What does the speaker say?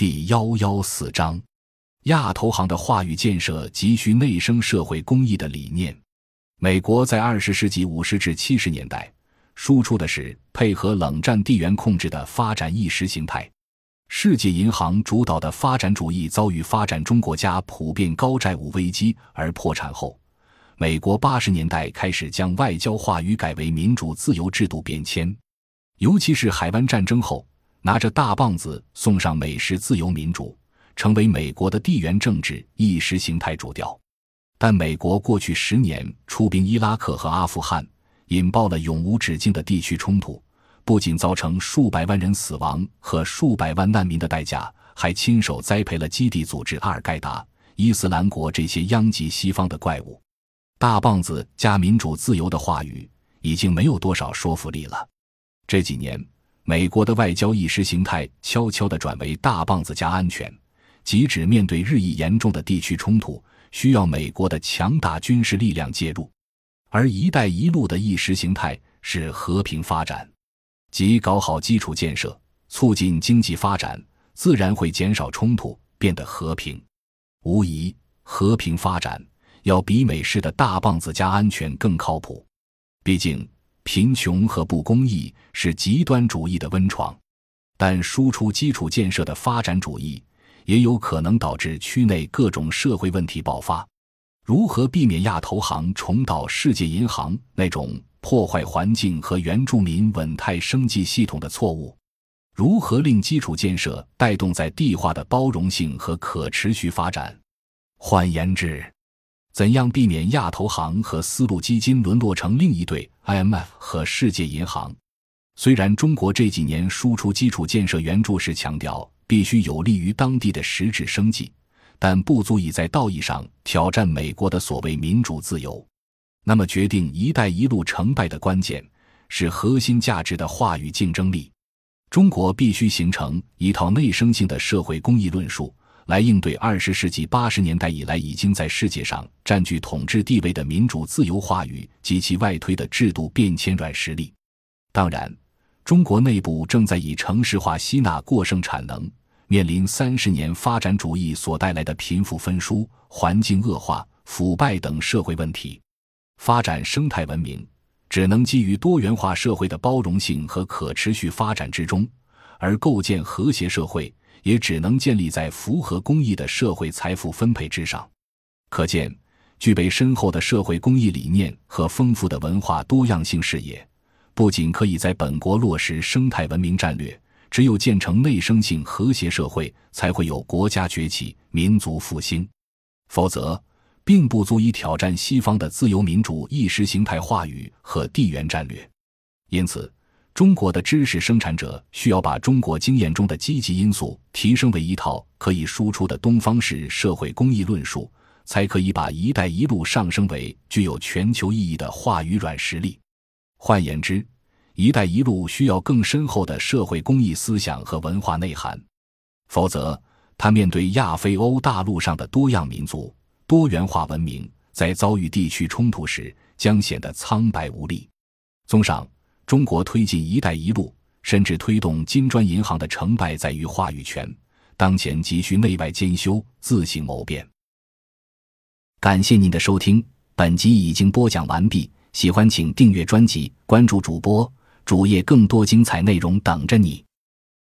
第幺幺四章：亚投行的话语建设急需内生社会公益的理念。美国在二十世纪五十至七十年代输出的是配合冷战地缘控制的发展意识形态。世界银行主导的发展主义遭遇发展中国家普遍高债务危机而破产后，美国八十年代开始将外交话语改为民主自由制度变迁，尤其是海湾战争后，拿着大棒子送上美式自由民主，成为美国的地缘政治意识形态主调。但美国过去十年出兵伊拉克和阿富汗，引爆了永无止境的地区冲突。不仅造成数百万人死亡和数百万难民的代价，还亲手栽培了基地组织阿尔盖达、伊斯兰国这些殃及西方的怪物。大棒子加民主自由的话语已经没有多少说服力了。这几年，美国的外交意识形态悄悄地转为大棒子加安全，即指面对日益严重的地区冲突，需要美国的强大军事力量介入；而“一带一路”的意识形态是和平发展。即搞好基础建设，促进经济发展，自然会减少冲突，变得和平。无疑，和平发展要比美式的大棒子加安全更靠谱。毕竟，贫穷和不公义是极端主义的温床。但输出基础建设的发展主义，也有可能导致区内各种社会问题爆发。如何避免亚投行重蹈世界银行那种？破坏环境和原住民稳态生计系统的错误，如何令基础建设带动在地化的包容性和可持续发展？换言之，怎样避免亚投行和丝路基金沦落成另一对 IMF 和世界银行？虽然中国这几年输出基础建设援助时强调必须有利于当地的实质生计，但不足以在道义上挑战美国的所谓民主自由。那么，决定“一带一路”成败的关键是核心价值的话语竞争力。中国必须形成一套内生性的社会公益论述，来应对二十世纪八十年代以来已经在世界上占据统治地位的民主自由话语及其外推的制度变迁软实力。当然，中国内部正在以城市化吸纳过剩产能，面临三十年发展主义所带来的贫富分疏、环境恶化、腐败等社会问题。发展生态文明，只能基于多元化社会的包容性和可持续发展之中，而构建和谐社会，也只能建立在符合公益的社会财富分配之上。可见，具备深厚的社会公益理念和丰富的文化多样性视野，不仅可以在本国落实生态文明战略，只有建成内生性和谐社会，才会有国家崛起、民族复兴。否则，并不足以挑战西方的自由民主意识形态话语和地缘战略，因此，中国的知识生产者需要把中国经验中的积极因素提升为一套可以输出的东方式社会公益论述，才可以把“一带一路”上升为具有全球意义的话语软实力。换言之，“一带一路”需要更深厚的社会公益思想和文化内涵，否则，它面对亚非欧大陆上的多样民族。多元化文明在遭遇地区冲突时将显得苍白无力。综上，中国推进“一带一路”，甚至推动金砖银行的成败在于话语权。当前急需内外兼修，自行谋变。感谢您的收听，本集已经播讲完毕。喜欢请订阅专辑，关注主播主页，更多精彩内容等着你。